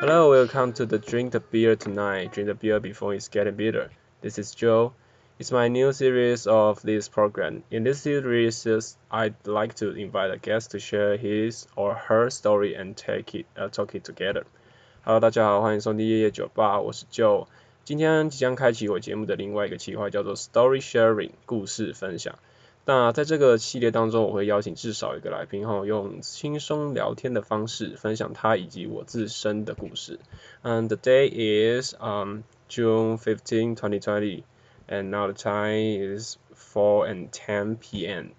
Hello, welcome to the Drink the Beer Tonight. Drink the beer before it's getting bitter. This is Joe. It's my new series of this program. In this series, I'd like to invite a guest to share his or her story and take it, uh, talk it together. Hello，大家好，欢迎收听夜夜酒吧，我是 Joe。今天即将开启我节目的另外一个企划叫做 Story Sharing，故事分享。 那在这个系列当中，我会邀请至少一个来宾后，用轻松聊天的方式分享他以及我自身的故事。And the day is um June 15, 2020, and now the time is 4 and 10 p.m.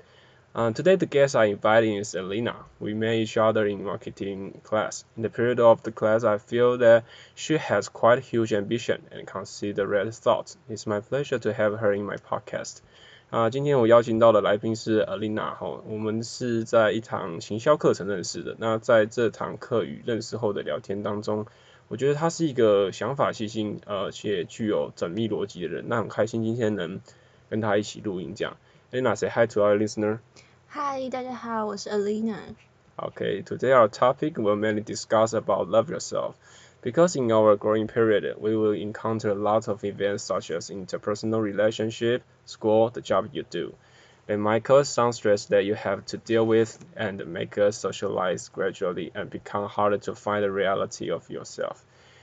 Uh, today the guest I invited is Elena. We met each other in marketing class. In the period of the class, I feel that she has quite huge ambition and considerate thoughts. It's my pleasure to have her in my podcast. 啊，今天我邀请到的来宾是 Alina 哈，我们是在一堂行销课程认识的。那在这堂课与认识后的聊天当中，我觉得他是一个想法细心，而且具有缜密逻辑的人。那很开心今天能跟他一起录音这样。Alina say hi to our listener. Hi，大家好，我是 Alina. Okay, today our topic will mainly discuss about love yourself. Because in our growing period, we will encounter a lot of events such as interpersonal relationship, school, the job you do. It might cause some stress that you have to deal with and make us socialize gradually and become harder to find the reality of yourself.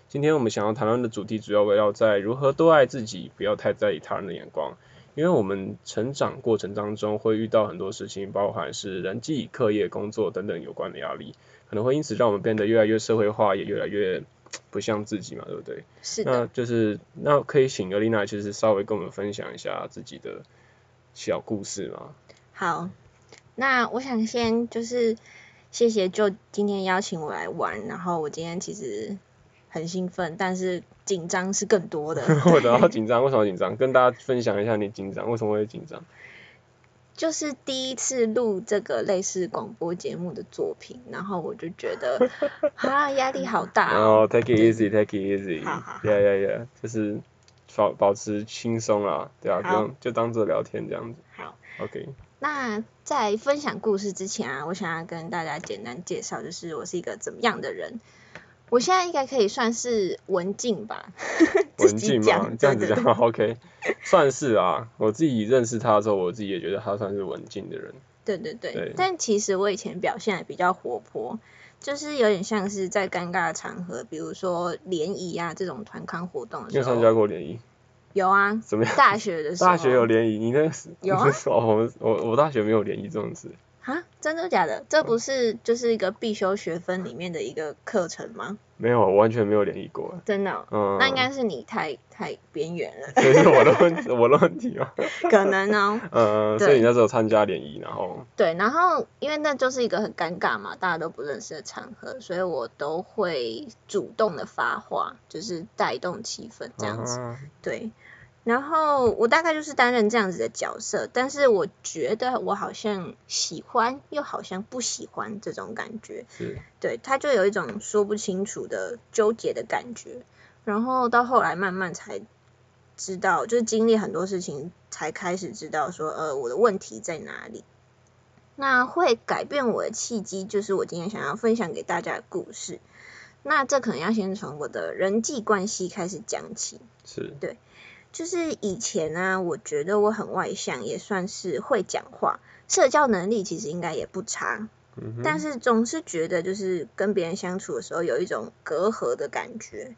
今天我们想要谈论的主题主要围绕在如何多爱自己，不要太在意他人的眼光。因为我们成长过程当中会遇到很多事情，包含是人际、课业、工作等等有关的压力，可能会因此让我们变得越来越社会化，也越来越。 不像自己嘛，对不对？是的。那就是那可以请 Alina 就是稍微跟我们分享一下自己的小故事吗？好，那我想先就是谢谢就今天邀请我来玩，然后我今天其实很兴奋，但是紧张是更多的。我都要紧张，为什么紧张？跟大家分享一下你紧张，为什么会紧张？就是第一次录这个类似广播节目的作品，然后我就觉得 啊压力好大哦。Oh, take it easy, take it easy. 好好好。Yeah, yeah, yeah. 就是保保持轻松啊，对啊，不用就当做聊天这样子。好。OK。那在分享故事之前啊，我想要跟大家简单介绍，就是我是一个怎么样的人。我现在应该可以算是文静吧，文静吗？这样子讲，OK，算是啊。我自己认识他的时候，我自己也觉得他算是文静的人。对对对。对。但其实我以前表现还比较活泼，就是有点像是在尴尬的场合，比如说联谊啊这种团康活动的时候。你有参加过联谊？有啊。怎么样？大学的时候。大学有联谊？你那是？有啊。我我我大学没有联谊这种事。啊，真的假的？这不是就是一个必修学分里面的一个课程吗？没有，我完全没有联谊过。真的、哦？嗯。那应该是你太太边缘了。这是我的问题，我的问题吗？可能哦。嗯，所以你那时候参加联谊，然后。对，然后因为那就是一个很尴尬嘛，大家都不认识的场合，所以我都会主动的发话，就是带动气氛这样子。啊、对。然后我大概就是担任这样子的角色，但是我觉得我好像喜欢又好像不喜欢这种感觉，是对，他就有一种说不清楚的纠结的感觉。然后到后来慢慢才知道，就是经历很多事情才开始知道说，呃，我的问题在哪里。那会改变我的契机，就是我今天想要分享给大家的故事。那这可能要先从我的人际关系开始讲起，是对。就是以前呢、啊，我觉得我很外向，也算是会讲话，社交能力其实应该也不差，嗯、但是总是觉得就是跟别人相处的时候有一种隔阂的感觉。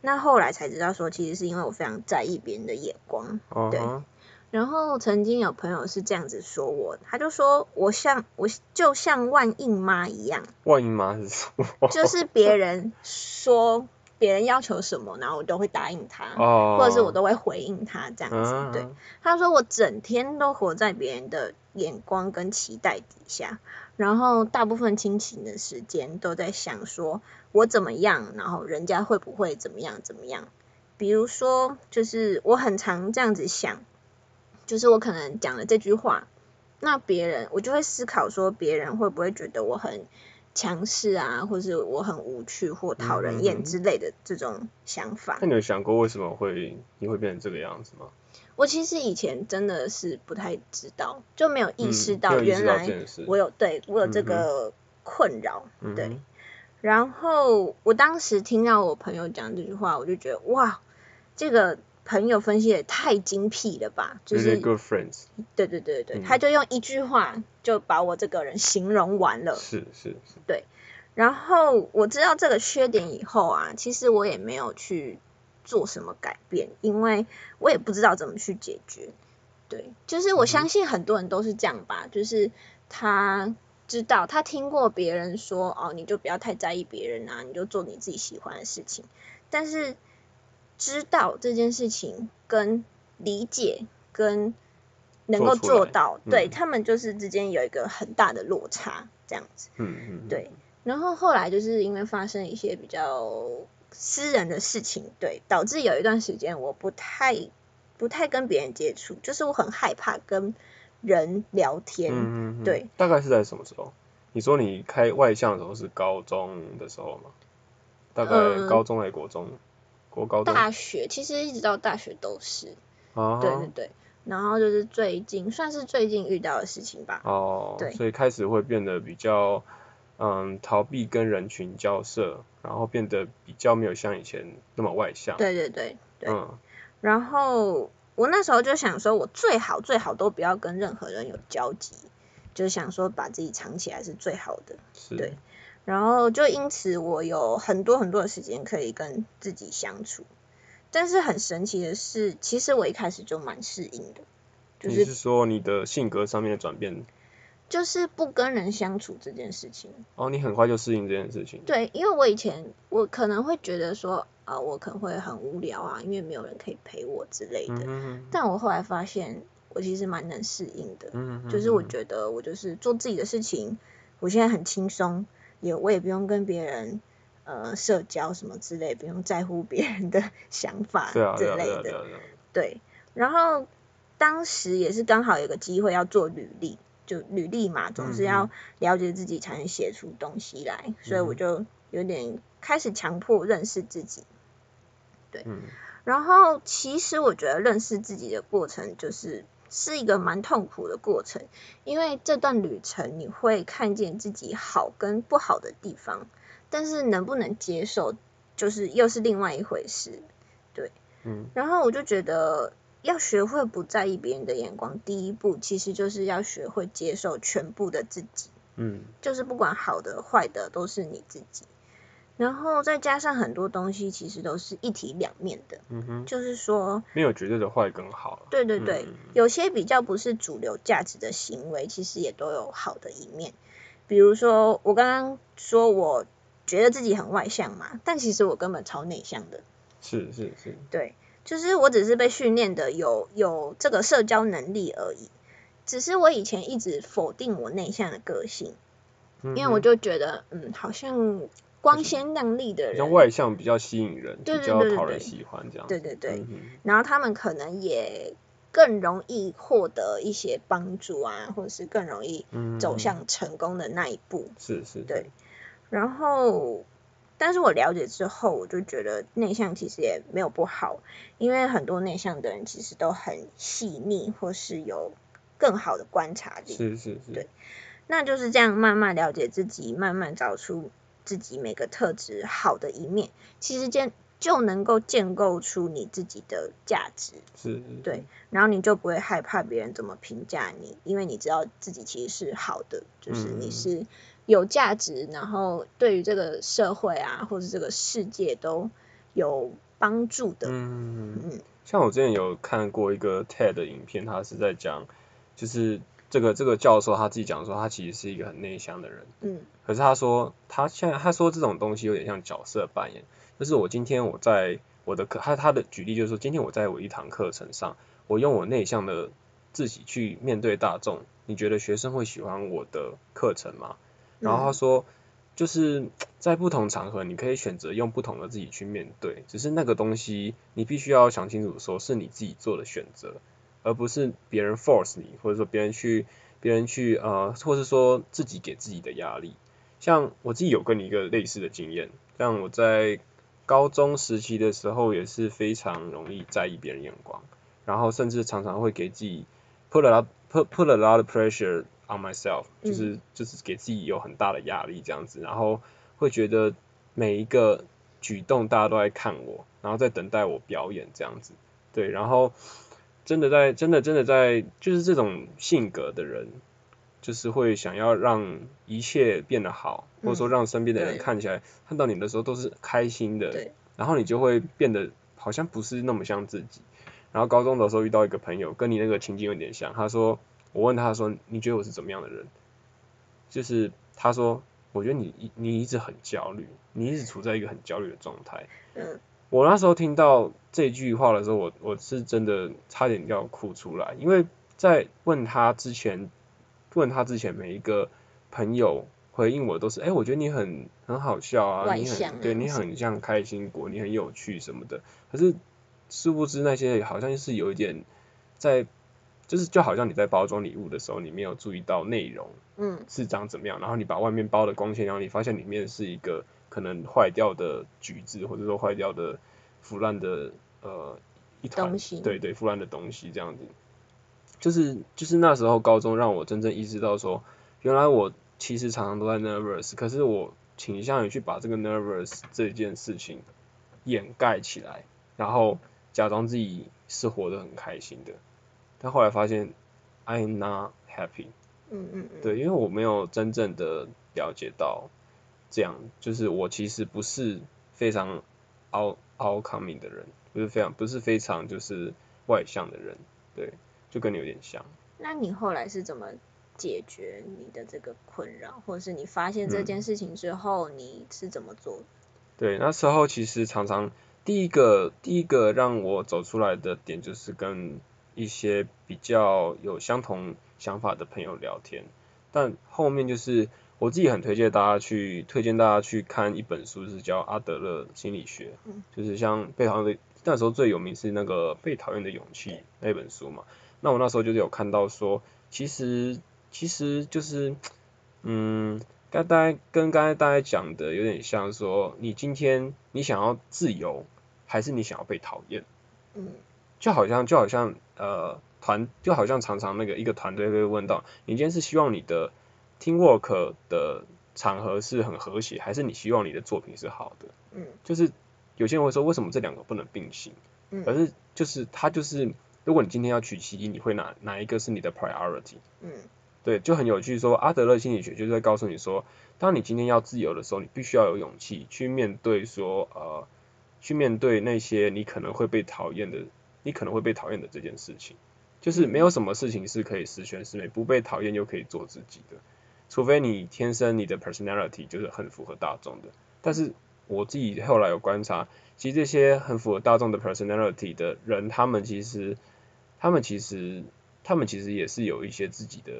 那后来才知道说，其实是因为我非常在意别人的眼光，哦。然后曾经有朋友是这样子说我，他就说我像我就像万应妈一样。万应妈是什么？就是别人说。别人要求什么，然后我都会答应他，oh. 或者是我都会回应他这样子。Uh. 对，他说我整天都活在别人的眼光跟期待底下，然后大部分清醒的时间都在想说我怎么样，然后人家会不会怎么样怎么样。比如说，就是我很常这样子想，就是我可能讲了这句话，那别人我就会思考说别人会不会觉得我很。强势啊，或是我很无趣或讨人厌之类的这种想法。那你有想过为什么会你会变成这个样子吗？我其实以前真的是不太知道，就没有意识到原来我有对我有这个困扰。嗯、对，然后我当时听到我朋友讲这句话，我就觉得哇，这个朋友分析也太精辟了吧，就是 good friends。对对对对，嗯、他就用一句话就把我这个人形容完了。是是是。对，然后我知道这个缺点以后啊，其实我也没有去做什么改变，因为我也不知道怎么去解决。对，就是我相信很多人都是这样吧，嗯、就是他。知道他听过别人说哦，你就不要太在意别人啊，你就做你自己喜欢的事情。但是知道这件事情跟理解跟能够做到，做对、嗯、他们就是之间有一个很大的落差，这样子。嗯嗯。对，然后后来就是因为发生一些比较私人的事情，对，导致有一段时间我不太不太跟别人接触，就是我很害怕跟。人聊天，嗯嗯对，大概是在什么时候？你说你开外向的时候是高中的时候吗？大概高中还是国中？嗯、国高？大学，其实一直到大学都是。哦。对对对，然后就是最近，算是最近遇到的事情吧。哦。对。所以开始会变得比较，嗯，逃避跟人群交涉，然后变得比较没有像以前那么外向。对对对对。嗯。然后。我那时候就想说，我最好最好都不要跟任何人有交集，就是想说把自己藏起来是最好的，是对。然后就因此我有很多很多的时间可以跟自己相处，但是很神奇的是，其实我一开始就蛮适应的，就是，你是说你的性格上面的转变，就是不跟人相处这件事情。哦，你很快就适应这件事情。对，因为我以前我可能会觉得说。啊，我可能会很无聊啊，因为没有人可以陪我之类的。嗯哼哼。但我后来发现，我其实蛮能适应的。嗯哼哼。就是我觉得我就是做自己的事情，我现在很轻松，也我也不用跟别人呃社交什么之类，不用在乎别人的 想法之类的。对。然后当时也是刚好有个机会要做履历，就履历嘛，总是要了解自己才能写出东西来，嗯。所以我就有点开始强迫认识自己。对，嗯，然后其实我觉得认识自己的过程就是是一个蛮痛苦的过程，因为这段旅程你会看见自己好跟不好的地方，但是能不能接受就是又是另外一回事，对，嗯，然后我就觉得要学会不在意别人的眼光，第一步其实就是要学会接受全部的自己，嗯，就是不管好的坏的都是你自己。然后再加上很多东西，其实都是一体两面的。嗯哼，就是说没有绝对的坏跟好。对对对，嗯、有些比较不是主流价值的行为，其实也都有好的一面。比如说，我刚刚说我觉得自己很外向嘛，但其实我根本超内向的。是是是。对，就是我只是被训练的有有这个社交能力而已。只是我以前一直否定我内向的个性，嗯、因为我就觉得，嗯，好像。光鲜亮丽的人，像外向比较吸引人，对对对对，比较讨人喜欢这样。对对对，嗯、然后他们可能也更容易获得一些帮助啊，或者是更容易走向成功的那一步。是是、嗯。对。然后，但是我了解之后，我就觉得内向其实也没有不好，因为很多内向的人其实都很细腻，或是有更好的观察力。是是是。对。那就是这样慢慢了解自己，慢慢找出。自己每个特质好的一面，其实建就能够建构出你自己的价值，是，对，然后你就不会害怕别人怎么评价你，因为你知道自己其实是好的，就是你是有价值，然后对于这个社会啊，或者这个世界都有帮助的。嗯嗯，像我之前有看过一个 TED 的影片，他是在讲，就是。这个这个教授他自己讲说，他其实是一个很内向的人。嗯。可是他说，他现在他说这种东西有点像角色扮演。就是我今天我在我的课，他他的举例就是说，今天我在我一堂课程上，我用我内向的自己去面对大众，你觉得学生会喜欢我的课程吗？然后他说，就是在不同场合，你可以选择用不同的自己去面对，只是那个东西你必须要想清楚，说是你自己做的选择。而不是别人 force 你，或者说别人去，别人去呃，或是说自己给自己的压力。像我自己有跟你一个类似的经验，像我在高中时期的时候也是非常容易在意别人眼光，然后甚至常常会给自己 put a lot put put a lot of pressure on myself，就是就是给自己有很大的压力这样子，然后会觉得每一个举动大家都在看我，然后在等待我表演这样子，对，然后真的在真的真的在就是这种性格的人，就是会想要让一切变得好，或者说让身边的人看起来看到你的时候都是开心的，然后你就会变得好像不是那么像自己。然后高中的时候遇到一个朋友，跟你那个情景有点像。他说，我问他说，你觉得我是怎么样的人？就是他说，我觉得你你一直很焦虑，你一直处在一个很焦虑的状态。嗯。我那时候听到这句话的时候，我我是真的差点要哭出来，因为在问他之前，问他之前每一个朋友回应我都是，哎，我觉得你很很好笑啊，你很对你很像开心果，你很有趣什么的。可是。殊不知那些好像是有一点在，就是就好像你在包装礼物的时候，你没有注意到内容，嗯，是长怎么样，然后你把外面包的光鲜，然后你发现里面是一个可能坏掉的橘子，或者说坏掉的腐烂的呃一团，对对，腐烂的东西这样子，就是就是那时候高中让我真正意识到说，原来我其实常常都在 nervous，可是我倾向于去把这个 nervous 这件事情掩盖起来，然后。假装自己是活得很开心的，但后来发现 I'm not happy。嗯嗯嗯。对，因为我没有真正的了解到，这样就是我其实不是非常 out outcoming 的人，不是非常不是非常就是外向的人，对，就跟你有点像。那你后来是怎么解决你的这个困扰，或者是你发现这件事情之后，你是怎么做？嗯。对，那时候其实常常。第一个，第一个让我走出来的点就是跟一些比较有相同想法的朋友聊天，但后面就是我自己很推荐大家去推荐大家去看一本书，是叫阿德勒心理学，就是像被讨厌的那时候最有名是那个被讨厌的勇气那本书嘛，那我那时候就是有看到说，其实其实就是嗯。刚才跟刚才大家讲的有点像，说你今天你想要自由，还是你想要被讨厌？嗯，就好像就好像呃团就好像常常那个一个团队会问到，你今天是希望你的 teamwork 的场合是很和谐，还是你希望你的作品是好的？嗯，就是有些人会说，为什么这两个不能并行？嗯，而是就是他就是，如果你今天要取其一，你会哪哪一个是你的 priority？嗯。对，就很有趣说。说阿德勒心理学就是在告诉你说，当你今天要自由的时候，你必须要有勇气去面对说，呃，去面对那些你可能会被讨厌的，你可能会被讨厌的这件事情。就是没有什么事情是可以十全十美，不被讨厌就可以做自己的，除非你天生你的 personality 就是很符合大众的。但是我自己后来有观察，其实这些很符合大众的 personality 的人，他们其实，他们其实，他们其实也是有一些自己的。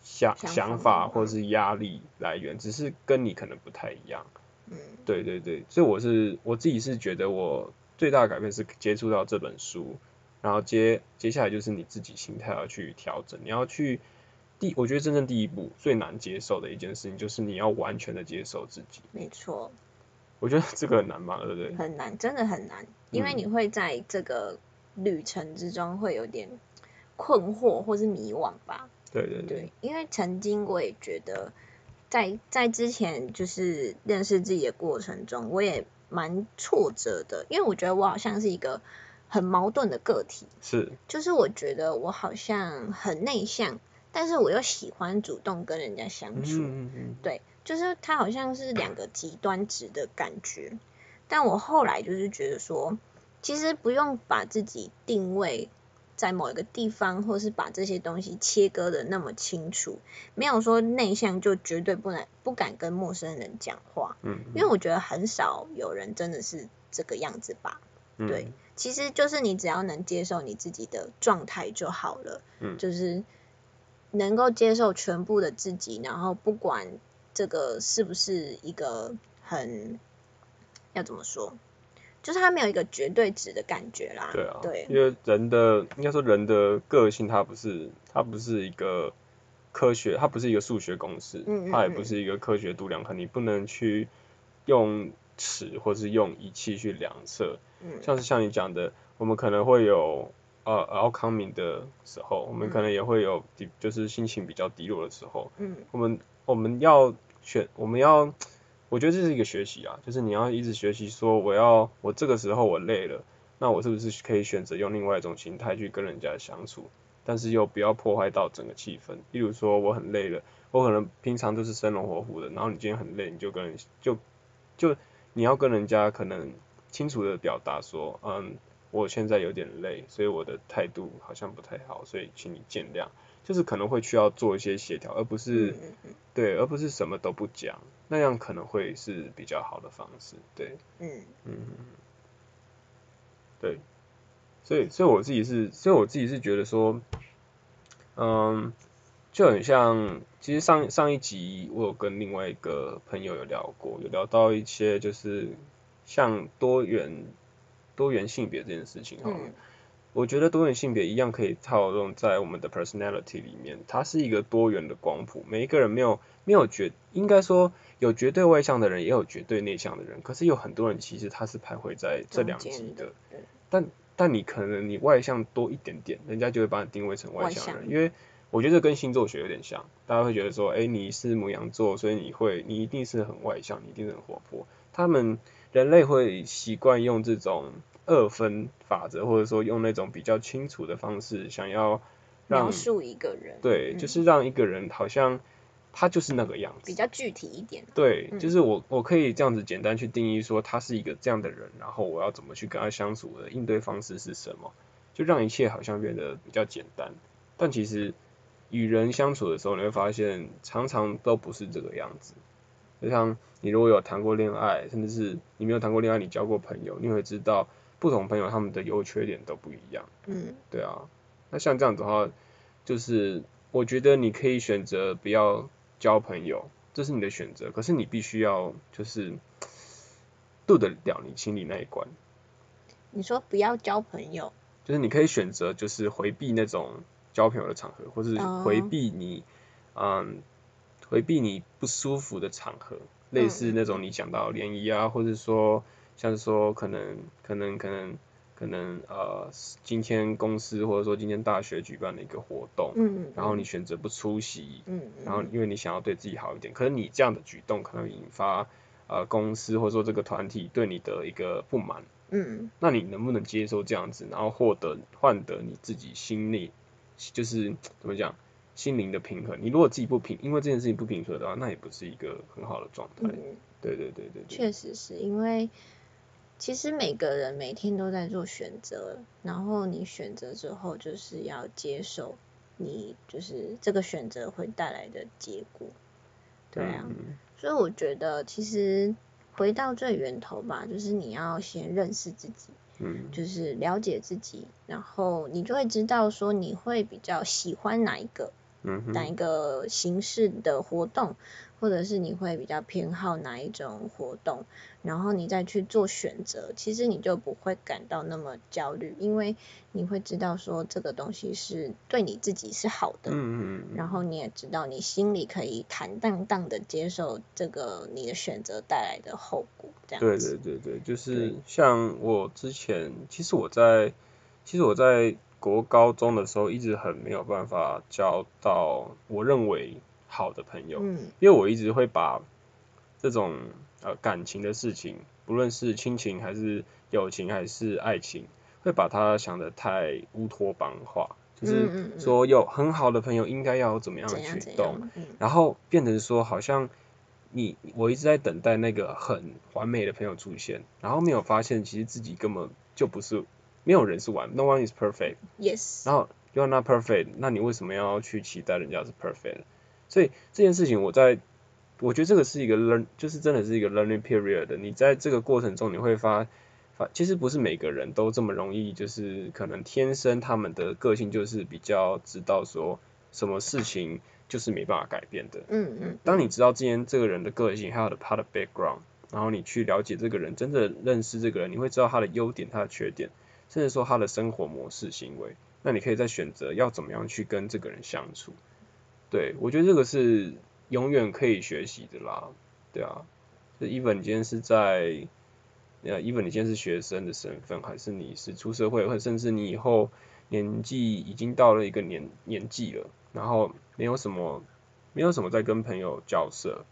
想想法或者是压力来源，只是跟你可能不太一样。嗯，对对对，所以我是我自己是觉得我最大的改变是接触到这本书，然后接接下来就是你自己心态要去调整，你要去第，我觉得真正第一步最难接受的一件事情就是你要完全的接受自己。没错。我觉得这个很难嘛，对不对？很难，真的很难，因为你会在这个旅程之中会有点困惑或是迷惘吧。对对对，对，因为曾经我也觉得在，在在之前就是认识自己的过程中，我也蛮挫折的，因为我觉得我好像是一个很矛盾的个体，是，就是我觉得我好像很内向，但是我又喜欢主动跟人家相处，嗯嗯嗯，对，就是他好像是两个极端值的感觉，但我后来就是觉得说，其实不用把自己定位。在某一个地方，或是把这些东西切割的那么清楚，没有说内向就绝对不能不敢跟陌生人讲话。嗯，因为我觉得很少有人真的是这个样子吧。嗯，对，其实就是你只要能接受你自己的状态就好了。嗯，就是能够接受全部的自己，然后不管这个是不是一个很，要怎么说？就是他没有一个绝对值的感觉啦。对啊。对。因为人的应该说人的个性，它不是它不是一个科学，它不是一个数学公式，嗯嗯嗯，它也不是一个科学度量衡，你不能去用尺或是用仪器去量测。嗯。像是像你讲的，我们可能会有呃 outcoming 的时候，我们可能也会有就是心情比较低落的时候。嗯。我们我们要选我们要我觉得这是一个学习啊，就是你要一直学习说，我要我这个时候我累了，那我是不是可以选择用另外一种心态去跟人家相处，但是又不要破坏到整个气氛。例如说我很累了，我可能平常都是生龙活虎的，然后你今天很累，你就跟人就就你要跟人家可能清楚的表达说，嗯，我现在有点累，所以我的态度好像不太好，所以请你见谅。就是可能会需要做一些协调，而不是对，而不是什么都不讲，那样可能会是比较好的方式，对，嗯嗯。对，所以所以我自己是，所以我自己是觉得说，嗯，就很像，其实上上一集我有跟另外一个朋友有聊过，有聊到一些就是像多元多元性别这件事情我觉得多元性别一样可以套用在我们的 personality 里面，它是一个多元的光谱。每一个人没有没有绝，应该说有绝对外向的人，也有绝对内向的人。可是有很多人其实他是徘徊在这两极的。但但你可能你外向多一点点，人家就会把你定位成外向的人。因为我觉得这跟星座学有点像，大家会觉得说，哎，你是母羊座，所以你会你一定是很外向，你一定是很活泼。他们人类会习惯用这种。二分法则，或者说用那种比较清楚的方式，想要描述一个人，对，嗯、就是让一个人好像他就是那个样子，比较具体一点。对，嗯、就是我我可以这样子简单去定义说他是一个这样的人，然后我要怎么去跟他相处的应对方式是什么，就让一切好像变得比较简单。但其实与人相处的时候，你会发现常常都不是这个样子。就像你如果有谈过恋爱，甚至是你没有谈过恋爱，你交过朋友，你会知道。不同朋友他们的优缺点都不一样，嗯，对啊，那像这样子的话，就是我觉得你可以选择不要交朋友，这是你的选择，可是你必须要就是渡得了你心里那一关。你说不要交朋友，就是你可以选择就是回避那种交朋友的场合，或是回避你，哦、嗯，回避你不舒服的场合，类似那种你讲到联谊啊，或者说。像是说可能可能可能可能呃，今天公司或者说今天大学举办的一个活动，嗯，然后你选择不出席，嗯，然后因为你想要对自己好一点，可是你这样的举动可能引发呃公司或者说这个团体对你的一个不满，嗯，那你能不能接受这样子，然后获得换得你自己心里就是怎么讲心灵的平衡？你如果自己不平，因为这件事情不平衡的话，那也不是一个很好的状态。嗯，对对对对对，确实是因为。其实每个人每天都在做选择，然后你选择之后就是要接受你就是这个选择会带来的结果，对啊，嗯、所以我觉得其实回到最源头吧，就是你要先认识自己，嗯，就是了解自己，然后你就会知道说你会比较喜欢哪一个，嗯哼，哪一个形式的活动。或者是你会比较偏好哪一种活动，然后你再去做选择，其实你就不会感到那么焦虑，因为你会知道说这个东西是对你自己是好的，嗯嗯，然后你也知道你心里可以坦荡荡的接受这个你的选择带来的后果，这样子。对对对对，就是像我之前，其实我在，其实我在国高中的时候一直很没有办法交到我认为。好的朋友，嗯，因为我一直会把这种呃感情的事情，不论是亲情还是友情还是爱情，会把它想得太乌托邦化，就是说有很好的朋友应该要有怎么样的举动，然后变成说好像你我一直在等待那个很完美的朋友出现，然后没有发现其实自己根本就不是，没有人是完，No one is perfect，Yes，然后 you are not perfect，那你为什么要去期待人家是 perfect？所以这件事情，我在我觉得这个是一个 learn，就是真的是一个 learning period。你在这个过程中，你会发发，其实不是每个人都这么容易，就是可能天生他们的个性就是比较知道说什么事情就是没办法改变的。嗯嗯。当你知道今天这个人的个性，还有他的 background，然后你去了解这个人，真的认识这个人，你会知道他的优点、他的缺点，甚至说他的生活模式、行为，那你可以再选择要怎么样去跟这个人相处。对，我觉得这个是永远可以学习的啦，对啊，就 even 你今天是在，呃，even 你今天是学生的身份，还是你是出社会，或甚至你以后年纪已经到了一个年年纪了，然后没有什么，没有什么在跟朋友交涉，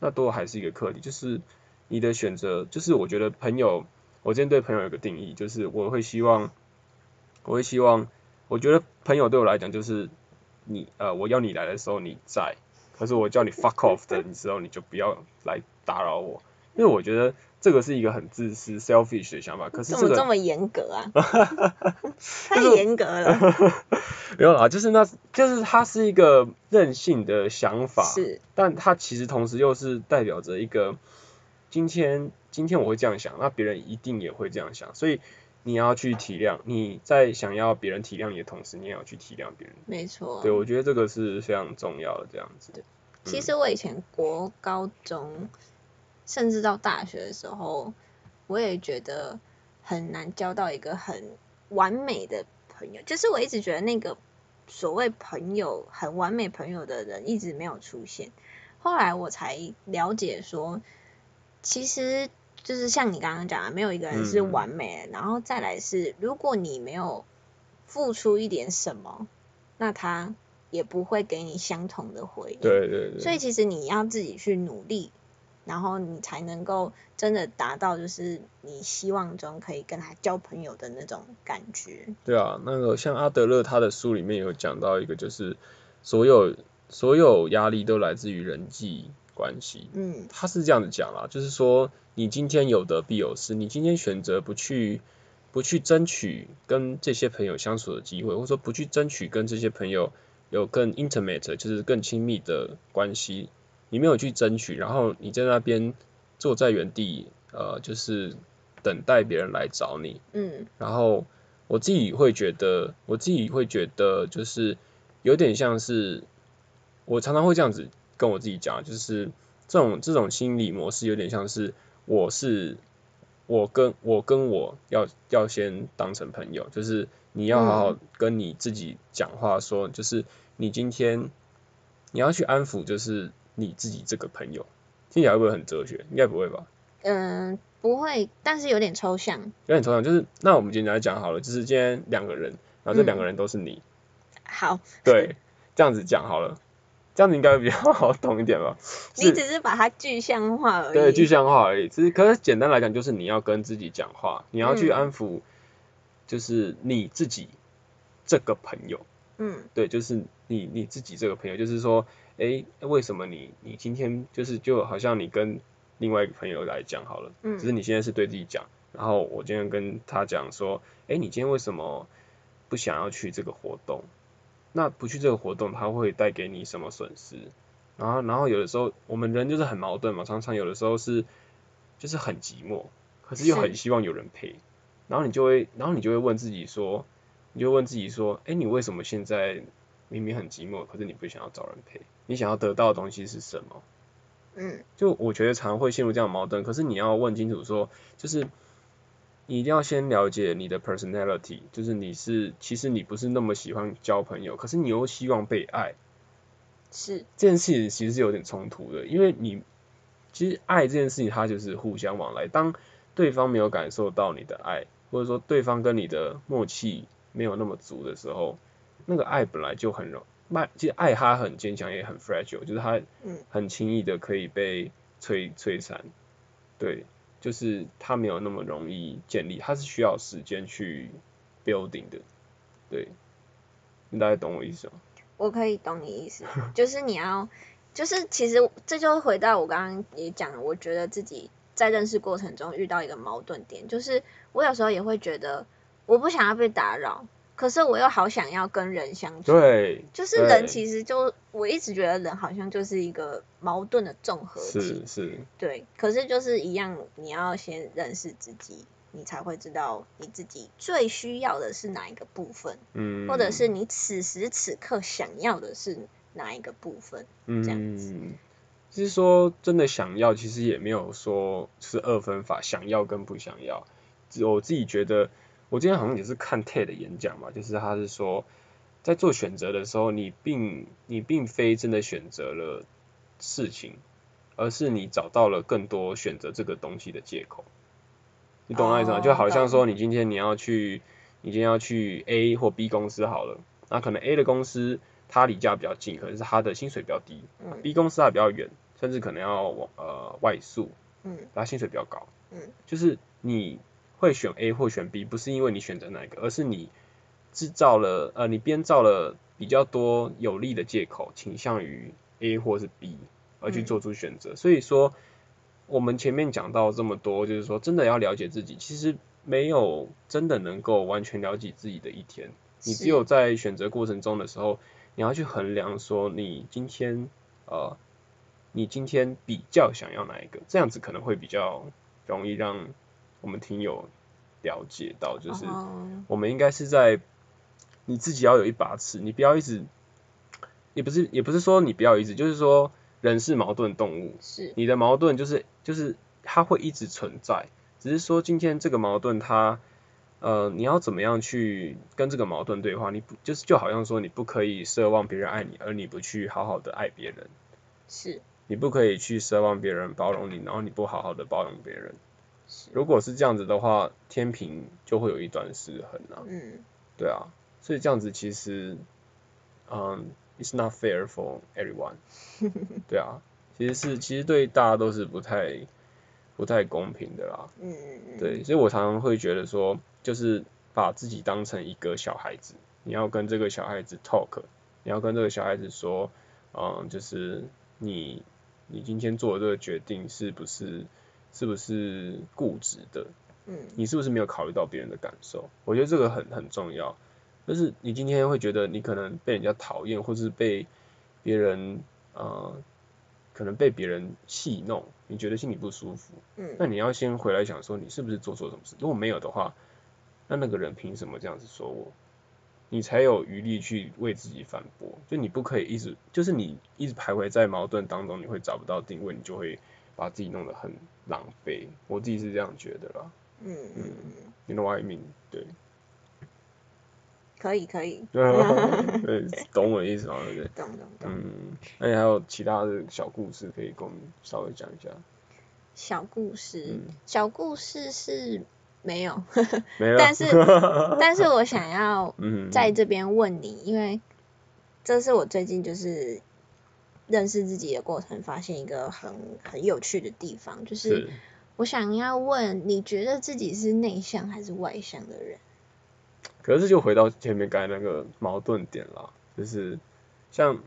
那都还是一个课题，就是你的选择，就是我觉得朋友，我今天对朋友有个定义，就是我会希望，我会希望，我觉得朋友对我来讲就是你呃我要你来的时候你在，可是我叫你 fuck off 的时候你就不要来打扰我，因为我觉得。这个是一个很自私、selfish 的想法，可是这个怎么这么严格啊？太严格了。没有啦，就是那，就是它是一个任性的想法，是，但它其实同时又是代表着一个，今天今天我会这样想，那别人一定也会这样想，所以你要去体谅，你在想要别人体谅你的同时，你也要去体谅别人。没错。对，我觉得这个是非常重要的，这样子。对。其实我以前国高中。甚至到大学的时候，我也觉得很难交到一个很完美的朋友。就是我一直觉得那个所谓朋友很完美朋友的人一直没有出现。后来我才了解说，其实就是像你刚刚讲的，没有一个人是完美的。嗯。然后再来是，如果你没有付出一点什么，那他也不会给你相同的回应。对对对。所以其实你要自己去努力。然后你才能够真的达到，就是你希望中可以跟他交朋友的那种感觉。对啊，那个像阿德勒他的书里面有讲到一个，就是所有所有压力都来自于人际关系。嗯，他是这样子讲啦，就是说你今天有得必有失，你今天选择不去不去争取跟这些朋友相处的机会，或者说不去争取跟这些朋友有更 intimate，就是更亲密的关系。你没有去争取，然后你在那边坐在原地，呃，就是等待别人来找你。嗯。然后我自己会觉得，我自己会觉得，就是有点像是，我常常会这样子跟我自己讲，就是这种这种心理模式有点像是，我是我跟我跟我要要先当成朋友，就是你要好好跟你自己讲话说，说、嗯、就是你今天你要去安抚，就是。你自己这个朋友听起来会不会很哲学？应该不会吧？嗯，不会，但是有点抽象。有点抽象，就是那我们今天来讲好了，就是今天两个人，然后这两个人都是你。嗯、好。对，这样子讲好了，这样子应该比较好懂一点吧？你只是把它具象化而已。对，具象化而已。只是，可是简单来讲，就是你要跟自己讲话，你要去安抚，就是你自己这个朋友。嗯。对，就是你你自己这个朋友，就是说。哎，为什么你你今天就是就好像你跟另外一个朋友来讲好了，嗯，只是你现在是对自己讲，然后我今天跟他讲说，哎，你今天为什么不想要去这个活动？那不去这个活动，它会带给你什么损失？然后然后有的时候我们人就是很矛盾嘛，常常有的时候是就是很寂寞，可是又很希望有人陪，然后你就会然后你就会问自己说，你就问自己说，哎，你为什么现在？明明很寂寞，可是你不想要找人陪，你想要得到的东西是什么？嗯，就我觉得常常会陷入这样矛盾。可是你要问清楚说，就是你一定要先了解你的 personality，就是你是其实你不是那么喜欢交朋友，可是你又希望被爱。是这件事情其实是有点冲突的，因为你其实爱这件事情它就是互相往来，当对方没有感受到你的爱，或者说对方跟你的默契没有那么足的时候。那个爱本来就很容易，爱其实爱它很坚强，也很 fragile，就是它很轻易的可以被摧摧残，对，就是它没有那么容易建立，它是需要时间去 building 的，对，你大概懂我意思吗？我可以懂你意思，就是你要，就是其实这就回到我刚刚也讲，我觉得自己在认识过程中遇到一个矛盾点，就是我有时候也会觉得我不想要被打扰。可是我又好想要跟人相处，对，就是人其实就我一直觉得人好像就是一个矛盾的综合体，是是，对。可是就是一样，你要先认识自己，你才会知道你自己最需要的是哪一个部分，嗯，或者是你此时此刻想要的是哪一个部分，嗯，这样子。就是说真的想要，其实也没有说是二分法，想要跟不想要，我自己觉得。我今天好像也是看 TED 的演讲嘛，就是他是说，在做选择的时候，你并你并非真的选择了事情，而是你找到了更多选择这个东西的借口。你懂那意思吗？就好像说，你今天你要去，你今天要去 A 或 B 公司好了，那可能 A 的公司它离家比较近，可能是它的薪水比较低；B 公司它比较远，甚至可能要往呃外宿，嗯，他薪水比较高，嗯，就是你会选 A 或选 B，不是因为你选择哪一个，而是你制造了呃你编造了比较多有利的借口，倾向于 A 或是 B 而去做出选择。嗯、所以说我们前面讲到这么多，就是说真的要了解自己，其实没有真的能够完全了解自己的一天。你只有在选择过程中的时候，你要去衡量说你今天呃。你今天比较想要哪一个？这样子可能会比较容易让我们听友了解到，就是我们应该是在你自己要有一把尺，你不要一直，也不是也不是说你不要一直，就是说人是矛盾动物，是你的矛盾就是就是它会一直存在，只是说今天这个矛盾它呃你要怎么样去跟这个矛盾对话？你不就是就好像说你不可以奢望别人爱你，而你不去好好的爱别人，是。你不可以去奢望别人包容你，然后你不好好的包容别人。如果是这样子的话，天平就会有一段失衡啊。嗯。对啊，所以这样子其实，嗯，it's not fair for everyone。对啊，其实是其实对大家都是不太不太公平的啦。嗯。对，所以我常常会觉得说，就是把自己当成一个小孩子，你要跟这个小孩子 talk，你要跟这个小孩子说，嗯，就是你。你今天做的这个决定是不是是不是固执的？嗯，你是不是没有考虑到别人的感受？我觉得这个很很重要。就是你今天会觉得你可能被人家讨厌，或是被别人呃，可能被别人戏弄，你觉得心里不舒服。嗯，那你要先回来想说，你是不是做错什么事？如果没有的话，那那个人凭什么这样子说我？你才有余力去为自己反驳，就你不可以一直，就是你一直徘徊在矛盾当中，你会找不到定位，你就会把自己弄得很狼狈。我自己是这样觉得啦。嗯嗯嗯。You know what I mean？对。可以可以。对，懂我的意思吗？对不对？懂懂懂。嗯，那你还有其他的小故事可以跟我们稍微讲一下？小故事，嗯、小故事是。没有，没有 但是 但是我想要在这边问你，因为这是我最近就是认识自己的过程，发现一个很很有趣的地方，就是我想要问，你觉得自己是内向还是外向的人？可是就回到前面刚才那个矛盾点了，就是像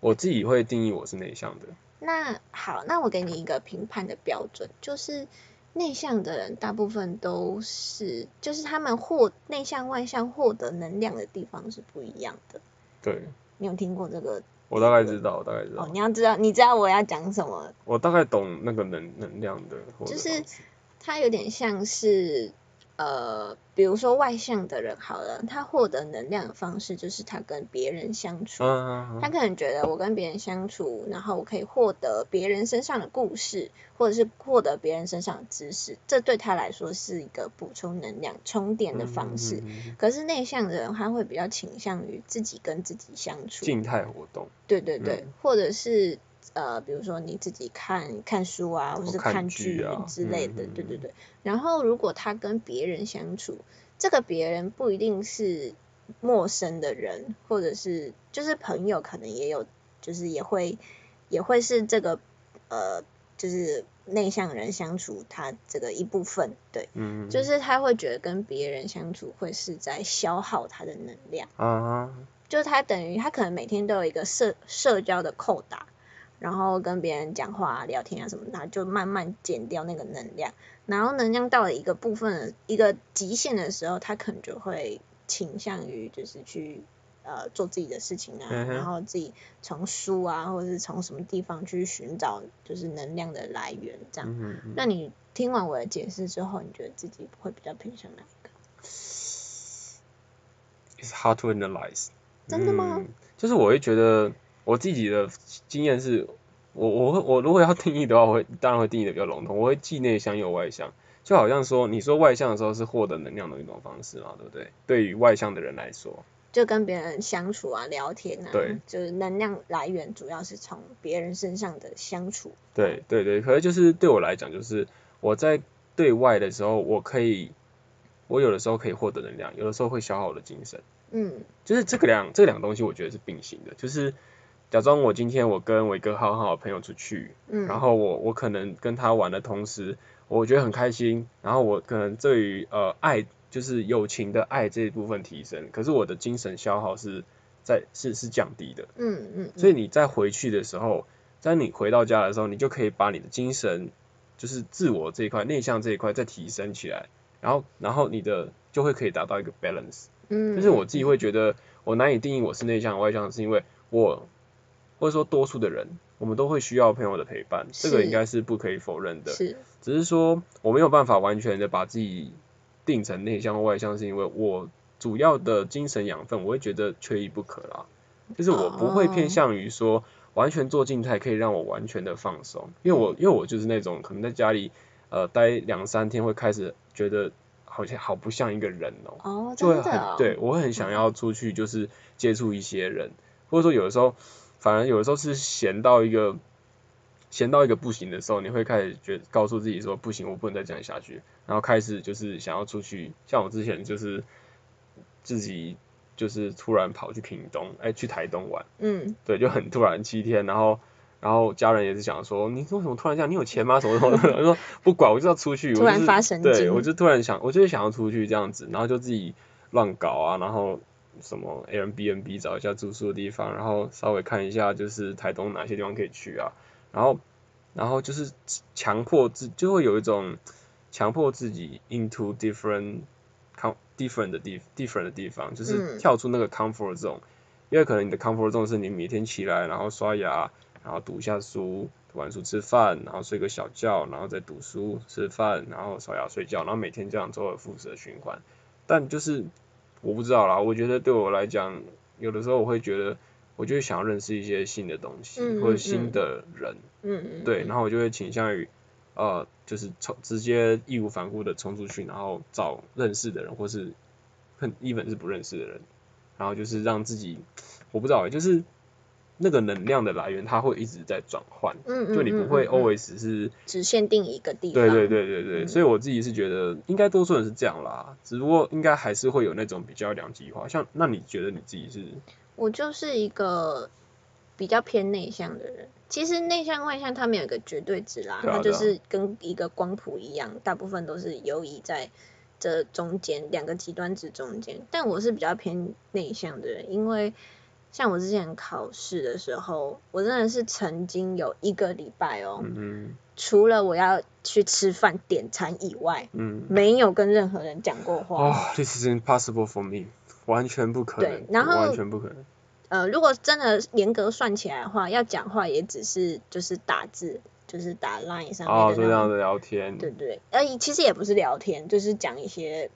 我自己会定义我是内向的。那好，那我给你一个评判的标准，就是。内向的人大部分都是，就是他们获内向外向获得能量的地方是不一样的。对。你有听过这个？我大概知道，我大概知道。哦，你要知道，你知道我要讲什么？我大概懂那个能能量的。就是它有点像是。呃，比如说外向的人好了，他获得能量的方式就是他跟别人相处，他可能觉得我跟别人相处，然后我可以获得别人身上的故事，或者是获得别人身上的知识，这对他来说是一个补充能量、充电的方式。可是内向的人他会比较倾向于自己跟自己相处，静态活动。对对对，或者是。呃，比如说你自己看看书啊，或者是看剧之类的，对对对。然后如果他跟别人相处，这个别人不一定是陌生的人，或者是就是朋友，可能也有，就是也会也会是这个呃，就是内向人相处他这个一部分，对，嗯，就是他会觉得跟别人相处会是在消耗他的能量，啊，就是他等于他可能每天都有一个社社交的扣打。然后跟别人讲话、聊天啊什么，他就慢慢减掉那个能量。然后能量到了一个部分、一个极限的时候，他可能就会倾向于就是去呃做自己的事情啊，嗯、然后自己从书啊，或者是从什么地方去寻找就是能量的来源这样。那你听完我的解释之后，你觉得自己会比较偏向哪一个？It's hard to analyze。真的吗？嗯、就是我会觉得。我自己的经验是，我我会我如果要定义的话，我会当然会定义的比较笼统，我会既内向又外向，就好像说你说外向的时候是获得能量的一种方式嘛，对不对？对于外向的人来说，就跟别人相处啊、聊天啊，对，就是能量来源主要是从别人身上的相处。对对对，可是就是对我来讲，就是我在对外的时候，我可以，我有的时候可以获得能量，有的时候会消耗我的精神。嗯，就是这个两这两个东西，我觉得是并行的，就是。假装我今天我跟我一个好好的朋友出去，嗯，然后我我可能跟他玩的同时，我觉得很开心，然后我可能对于呃爱就是友情的爱这一部分提升，可是我的精神消耗是在是是降低的，嗯嗯，嗯，所以你在回去的时候，在你回到家的时候，你就可以把你的精神就是自我这一块内向这一块再提升起来，然后然后你的就会可以达到一个 balance，嗯，就是我自己会觉得我难以定义我是内向外向，是因为我。或者说多数的人，我们都会需要朋友的陪伴，这个应该是不可以否认的。是，只是说我没有办法完全的把自己定成内向或外向，是因为我主要的精神养分，我会觉得缺一不可啦。就是我不会偏向于说完全做静态可以让我完全的放松，因为我因为我就是那种可能在家里呃待两三天会开始觉得好像好不像一个人喔，哦，就会很对我会很想要出去就是接触一些人，或者说有的时候。反而有的时候是闲到一个闲到一个不行的时候，你会开始觉得告诉自己说不行，我不能再这样下去，然后开始就是想要出去。像我之前就是自己就是突然跑去屏东，哎、欸，去台东玩，嗯，对，就很突然七天，然后然后家人也是想说，你为什么突然这样？你有钱吗？什么什么的？我说不管，我就要出去。突然发神经。对，我就突然想，我就是想要出去这样子，然后就自己乱搞啊，然后。什么 Airbnb 找一下住宿的地方，然后稍微看一下就是台东哪些地方可以去啊，然后然后就是强迫自就会有一种强迫自己 into different different 的地 different 的地方，就是跳出那个 comfort zone，因为可能你的 comfort zone 是你每天起来然后刷牙，然后读一下书，读完书吃饭，然后睡个小觉，然后再读书吃饭，然后刷牙睡觉，然后每天这样周而复始的循环，但就是。我不知道啦，我觉得对我来讲，有的时候我会觉得，我就会想要认识一些新的东西，嗯、或者新的人，嗯嗯，对，然后我就会倾向于，呃，就是冲直接义无反顾的冲出去，然后找认识的人，或是很 even 是不认识的人，然后就是让自己，我不知道，就是。那个能量的来源，它会一直在转换，嗯，就你不会 always 是只限定一个地方。对对对对对，嗯、所以我自己是觉得，应该多数人是这样啦，只不过应该还是会有那种比较两极化。像那你觉得你自己是？我就是一个比较偏内向的人。其实内向外向他们有一个绝对值啦，它就是跟一个光谱一样，大部分都是游移在这中间两个极端值中间。但我是比较偏内向的人，因为。像我之前考试的时候，我真的是曾经有一个礼拜哦，除了我要去吃饭点餐以外，嗯，没有跟任何人讲过话。哦，This is impossible for me，完全不可能。对，然后完全不可能。呃，如果真的严格算起来的话，要讲话也只是就是打字，就是打 Line 上面的。这样的聊天。对对，呃，其实也不是聊天，就是讲一些。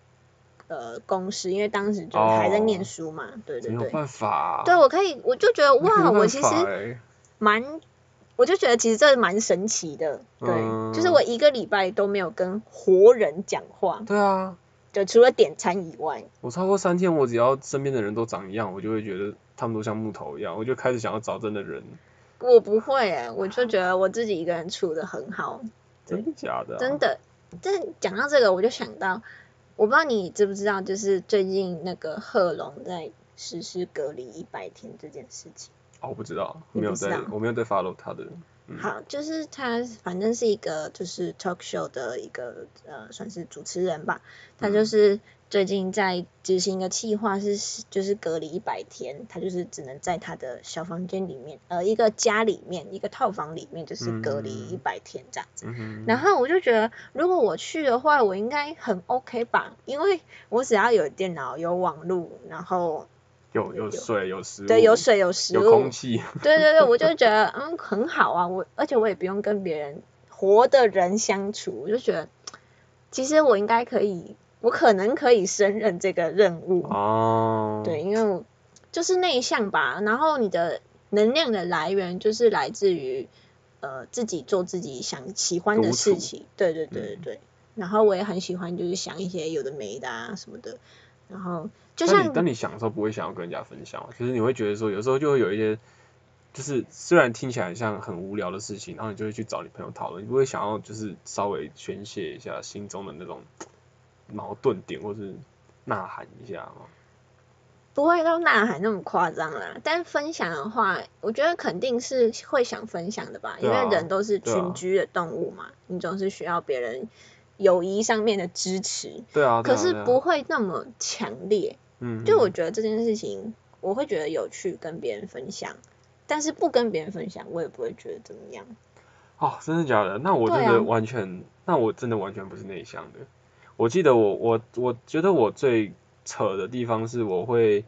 呃，公司，因为当时就还在念书嘛，哦、对对对。没有办法。对，我可以，我就觉得哇，我其实蛮，我就觉得其实这蛮神奇的，对，嗯、就是我一个礼拜都没有跟活人讲话。对啊。就除了点餐以外。我超过三天，我只要身边的人都长一样，我就会觉得他们都像木头一样，我就开始想要找真的人。我不会哎，我就觉得我自己一个人处的很好。真的假的、啊？真的，但讲到这个，我就想到。我不知道你知不知道，就是最近那个贺龙在实施隔离一百天这件事情。哦，我不知道，没有在，我没有在 follow 他的。嗯、好，就是他，反正是一个就是 talk show 的一个呃，算是主持人吧。他就是最近在执行一个计划，是就是隔离一百天，他就是只能在他的小房间里面，呃，一个家里面，一个套房里面，就是隔离一百天这样子。然后我就觉得，如果我去的话，我应该很 OK 吧，因为我只要有电脑、有网络，然后。有有水有食物，对，有水有食物，有空气。对对对，我就觉得嗯很好啊，我而且我也不用跟别人活的人相处，我就觉得其实我应该可以，我可能可以胜任这个任务。哦。对，因为我就是内向吧，然后你的能量的来源就是来自于呃自己做自己想喜欢的事情。对对对对对。嗯、然后我也很喜欢就是想一些有的没的啊什么的。然后，就像你当你想的时候，不会想要跟人家分享，其实你会觉得说，有时候就会有一些，就是虽然听起来像很无聊的事情，然后你就会去找你朋友讨论，你不会想要就是稍微宣泄一下心中的那种矛盾点，或是呐喊一下吗？不会到呐喊那么夸张啦，但分享的话，我觉得肯定是会想分享的吧，啊、因为人都是群居的动物嘛，啊、你总是需要别人友谊上面的支持。对啊。可是不会那么强烈。嗯。就我觉得这件事情，我会觉得有趣，跟别人分享，但是不跟别人分享，我也不会觉得怎么样。哦，真的假的？那我真的完全，啊、那我真的完全不是内向的。我记得我我我觉得我最扯的地方是，我会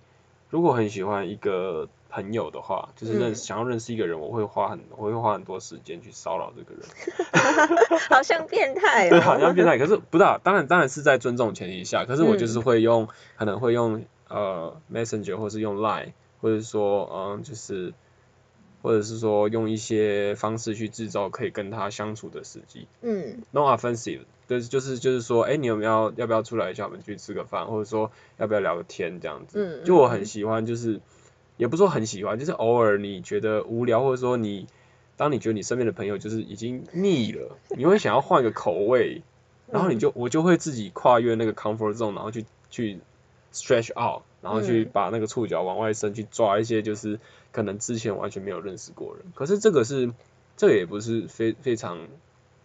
如果很喜欢一个朋友的话，就是认想要认识一个人，我会花很我会花很多时间去骚扰这个人。好像变态哦。对，好像变态。可是不大，当然当然是在尊重前提下。可是我就是会用，嗯、可能会用呃 Messenger 或是用 Line，或者说嗯就是。或者是说用一些方式去制造可以跟他相处的时机，嗯，no offensive，就是就是就是说，哎、欸，你有没有要不要出来叫我们去吃个饭，或者说要不要聊个天这样子，嗯，就我很喜欢，就是也不说很喜欢，就是偶尔你觉得无聊，或者说你当你觉得你身边的朋友就是已经腻了，你会想要换个口味，然后你就我就会自己跨越那个 comfort zone，然后去去 stretch out，然后去把那个触角往外伸，去抓一些就是。可能之前完全没有认识过人，可是这个是，这个也不是非非常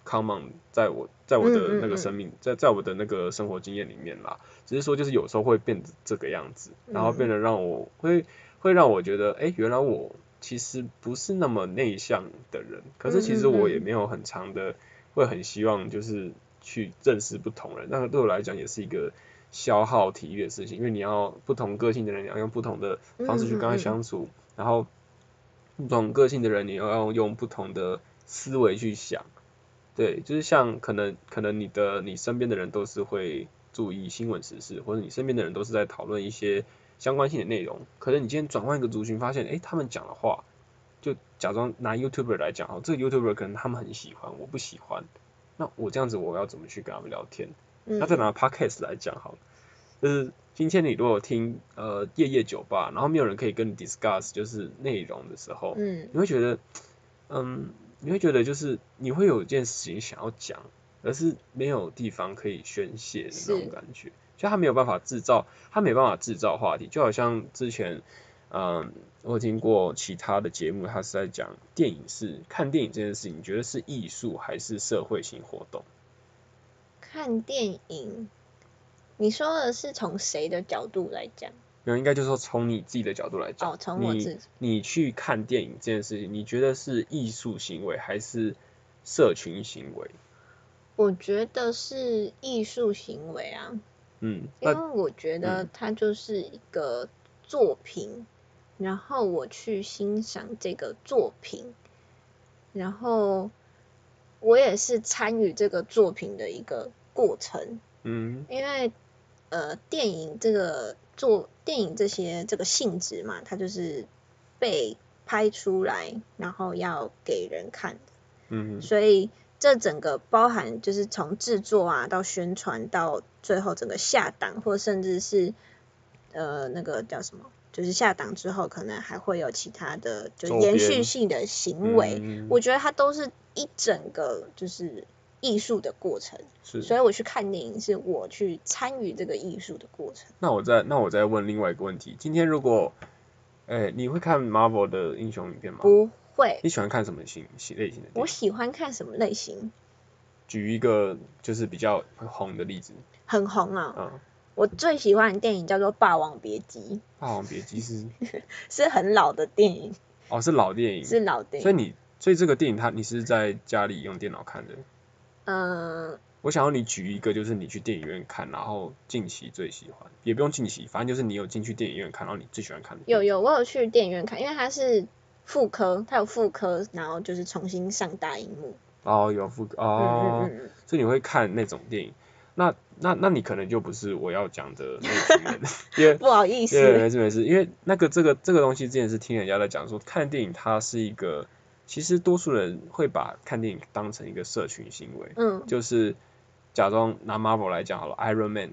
common，在我在我的那个生命，在在我的那个生活经验里面啦，只是说就是有时候会变这个样子，然后变得让我会会让我觉得，哎，原来我其实不是那么内向的人，可是其实我也没有很长的会很希望就是去认识不同人，那个对我来讲也是一个。消耗体力的事情，因为你要不同个性的人，你要用不同的方式去跟他相处，然后不同个性的人，你要要用不同的思维去想，对，就是像可能可能你的你身边的人都是会注意新闻时事，或者你身边的人都是在讨论一些相关性的内容，可能你今天转换一个族群，发现诶，他们讲的话，就假装拿 YouTuber 来讲哦，这个 YouTuber 可能他们很喜欢，我不喜欢，那我这样子我要怎么去跟他们聊天？那再拿 podcast 来讲好了，就是今天你如果听呃夜夜酒吧，然后没有人可以跟你 discuss 就是内容的时候，嗯，你会觉得，嗯，你会觉得就是你会有一件事情想要讲，而是没有地方可以宣泄的那种感觉，就他没有办法制造，他没办法制造话题，就好像之前，嗯，我听过其他的节目，他是在讲电影是看电影这件事情，你觉得是艺术还是社会性活动？看电影，你说的是从谁的角度来讲？没有，应该就是说从你自己的角度来讲。哦，从我自己。你你去看电影这件事情，你觉得是艺术行为还是社群行为？我觉得是艺术行为啊。嗯。因为我觉得它就是一个作品，嗯、然后我去欣赏这个作品，然后。我也是参与这个作品的一个过程，嗯，因为呃，电影这个做电影这些这个性质嘛，它就是被拍出来，然后要给人看的，嗯，所以这整个包含就是从制作啊到宣传到最后整个下档，或甚至是呃那个叫什么？就是下档之后，可能还会有其他的，就延续性的行为。嗯、我觉得它都是一整个就是艺术的过程。是。所以我去看电影，是我去参与这个艺术的过程。那我再那我再问另外一个问题：今天如果，哎、欸，你会看 Marvel 的英雄影片吗？不会。你喜欢看什么型型类型的？我喜欢看什么类型？举一个就是比较红的例子。很红啊。嗯。我最喜欢的电影叫做《霸王别姬》。霸王别姬是 是很老的电影。哦，是老电影。是老电影。所以你，所以这个电影它你是在家里用电脑看的？嗯、呃。我想要你举一个，就是你去电影院看，然后近期最喜欢，也不用近期，反正就是你有进去电影院看，然后你最喜欢看的。有有，我有去电影院看，因为它是复科，它有复科，然后就是重新上大荧幕。哦，有复科哦。嗯嗯嗯。所以你会看那种电影？那那那你可能就不是我要讲的那种人，因为不好意思，对，没事没事，因为那个这个这个东西之前是听人家在讲说，看电影它是一个，其实多数人会把看电影当成一个社群行为，嗯，就是假装拿 Marvel 来讲好了，Iron Man，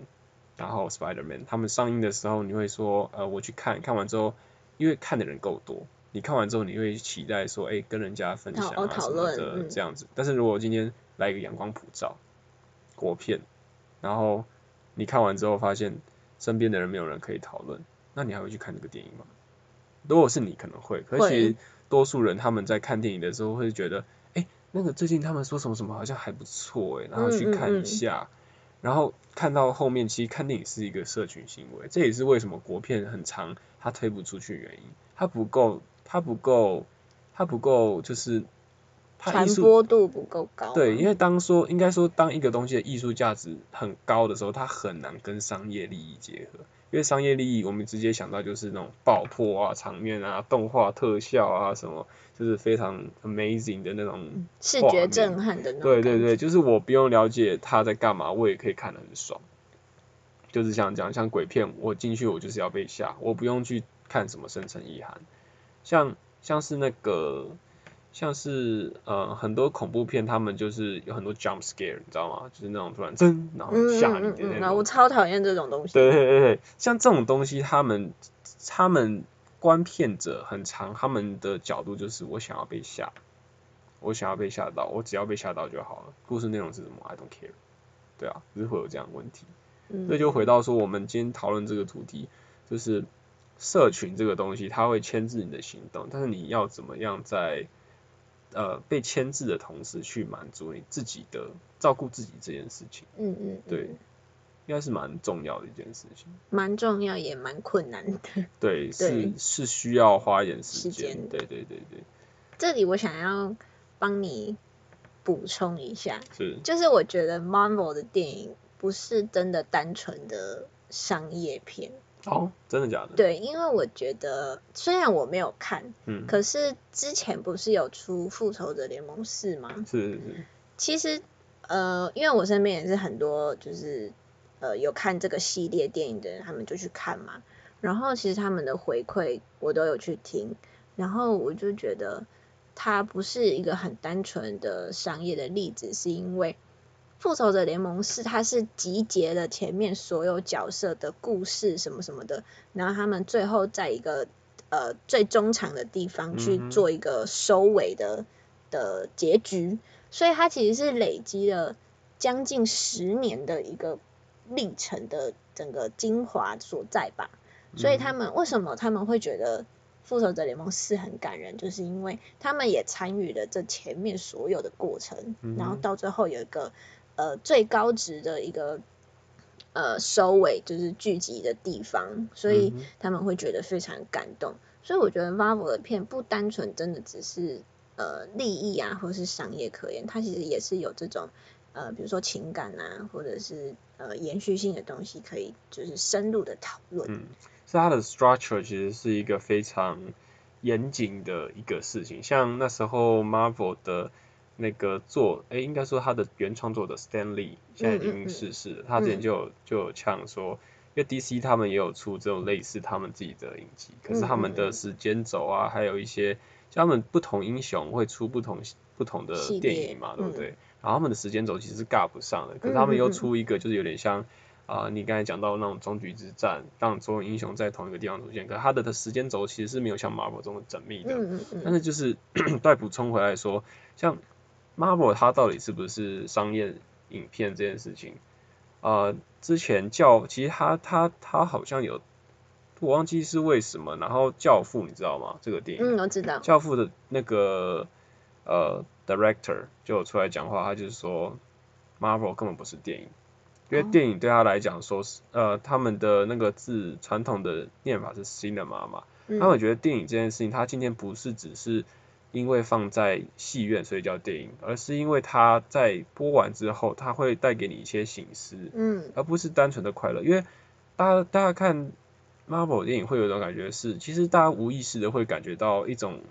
然后 Spider Man，他们上映的时候你会说，呃，我去看看完之后，因为看的人够多，你看完之后你会期待说，哎，跟人家分享啊什么的这样子，但是如果今天来一个阳光普照，国片。然后你看完之后发现身边的人没有人可以讨论，那你还会去看这个电影吗？如果是你可能会，可是多数人他们在看电影的时候会觉得，哎、欸，那个最近他们说什么什么好像还不错哎，然后去看一下，嗯嗯嗯，然后看到后面其实看电影是一个社群行为，这也是为什么国片很长它推不出去原因，它不够，它不够，它不够就是。传播度不够高。对，因为当说应该说，当一个东西的艺术价值很高的时候，它很难跟商业利益结合。因为商业利益，我们直接想到就是那种爆破啊、场面啊、动画特效啊什么，就是非常 amazing 的那种视觉震撼的那种。对对对，就是我不用了解他在干嘛，我也可以看得很爽。就是像这样，像鬼片，我进去我就是要被吓，我不用去看什么深层意涵。像像是那个。像是呃很多恐怖片，他们就是有很多 jump scare，你知道吗？就是那种突然真，然后吓你的那种。那、嗯嗯嗯、我超讨厌这种东西。对对对对，像这种东西，他们他们观片者很长，他们的角度就是我想要被吓，我想要被吓到，我只要被吓到就好了。故事内容是什么？I don't care。对啊，就是会有这样的问题。嗯。所以就回到说，我们今天讨论这个主题，就是社群这个东西，它会牵制你的行动，但是你要怎么样在呃，被牵制的同时去满足你自己的照顾自己这件事情，嗯嗯，对，应该是蛮重要的一件事情，蛮重要也蛮困难的，对，是是需要花一点时间，对对对对。这里我想要帮你补充一下，是，就是我觉得 Marvel 的电影不是真的单纯的商业片。哦，真的假的？对，因为我觉得虽然我没有看，嗯，可是之前不是有出复仇者联盟四吗？是是是。其实，呃，因为我身边也是很多就是呃有看这个系列电影的人，他们就去看嘛。然后其实他们的回馈我都有去听，然后我就觉得它不是一个很单纯的商业的例子，是因为。复仇者联盟四，它是集结了前面所有角色的故事什么什么的，然后他们最后在一个呃最中场的地方去做一个收尾的的结局，所以它其实是累积了将近十年的一个历程的整个精华所在吧。所以他们为什么他们会觉得复仇者联盟四很感人，就是因为他们也参与了这前面所有的过程，然后到最后有一个。呃，最高值的一个呃收尾就是聚集的地方，所以他们会觉得非常感动。嗯、所以我觉得 Marvel 的片不单纯真的只是呃利益啊，或是商业可言，它其实也是有这种呃比如说情感啊，或者是呃延续性的东西可以就是深入的讨论。嗯，是它的 structure 其实是一个非常严谨的一个事情，像那时候 Marvel 的。那个做，诶、欸，应该说他的原创作者 Stan Lee 现在已经逝世了。嗯嗯嗯、他之前就有就有呛说，因为 DC 他们也有出这种类似他们自己的影集，可是他们的时间轴啊，还有一些，像他们不同英雄会出不同不同的电影嘛，对不对？嗯、然后他们的时间轴其实是尬不上的，可是他们又出一个，就是有点像啊、呃，你刚才讲到那种终局之战，让所有英雄在同一个地方出现，可是他的的时间轴其实是没有像 Marvel 这么缜密的。嗯嗯嗯、但是就是 再补充回来说，像。Marvel 它到底是不是商业影片这件事情？呃，之前教其实它它它好像有，我忘记是为什么。然后教父你知道吗？这个电影，嗯，我知道。教父的那个呃 director 就有出来讲话，他就是说 Marvel 根本不是电影，因为电影对他来讲说是呃他们的那个字传统的念法是 cinema 嘛，他们觉得电影这件事情，它今天不是只是。因为放在戏院，所以叫电影，而是因为它在播完之后，它会带给你一些醒思，嗯，而不是单纯的快乐。因为大家大家看 Marvel 电影会有一种感觉是，其实大家无意识的会感觉到一种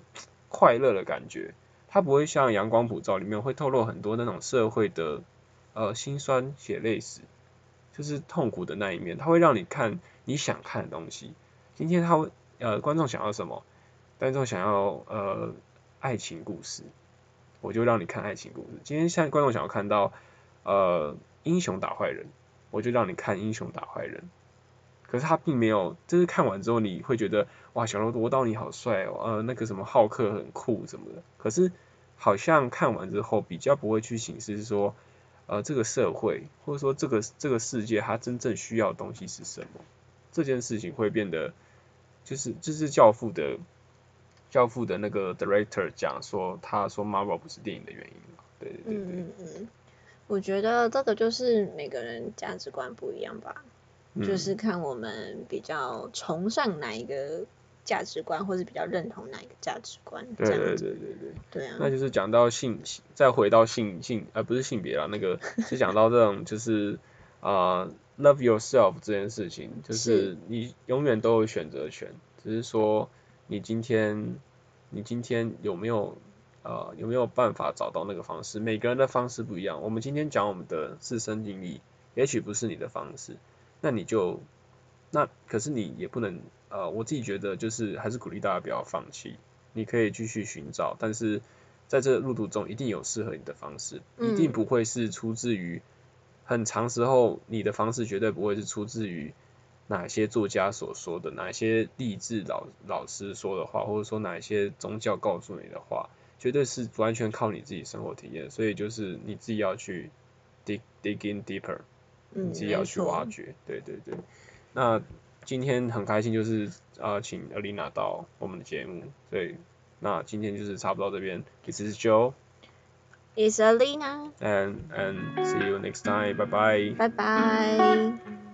快乐的感觉，它不会像《阳光普照》里面会透露很多那种社会的呃辛酸血泪史，就是痛苦的那一面，它会让你看你想看的东西。今天他会呃观众想要什么？观众想要呃。爱情故事，我就让你看爱情故事。今天现在观众想要看到，呃，英雄打坏人，我就让你看英雄打坏人。可是他并没有，就是看完之后你会觉得，哇，小罗伯特你好帅哦，呃，那个什么浩克很酷什么的。可是好像看完之后比较不会去省思说，呃，这个社会或者说这个这个世界它真正需要的东西是什么？这件事情会变得就是就是教父的教父的那个 director 讲说，他说 Marvel 不是电影的原因嘛，对对对，对。嗯嗯嗯，我觉得这个就是每个人价值观不一样吧，嗯、就是看我们比较崇尚哪一个。价值观，或是比较认同哪一个价值观？对对对对对。对啊。那就是讲到性，再回到性性，而、呃、不是性别啦，那个 是讲到这种就是啊、呃、，love yourself 这件事情，就是你永远都有选择权，只是说你今天你今天有没有呃有没有办法找到那个方式？每个人的方式不一样。我们今天讲我们的自身定义，也许不是你的方式，那你就那可是你也不能。呃，我自己觉得就是还是鼓励大家不要放弃，你可以继续寻找，但是在这路途中一定有适合你的方式，一定不会是出自于很长时候，你的方式绝对不会是出自于哪些作家所说的，哪些励志老老师说的话，或者说哪些宗教告诉你的话，绝对是完全靠你自己生活体验，所以就是你自己要去 dig dig in deeper，你自己要去挖掘，对对对，那。今天很开心，就是呃，请 Alina 到我们的节目，所以那今天就是差不多这边。This is Joe. It's Alina. And and see you next time. Bye bye. Bye bye.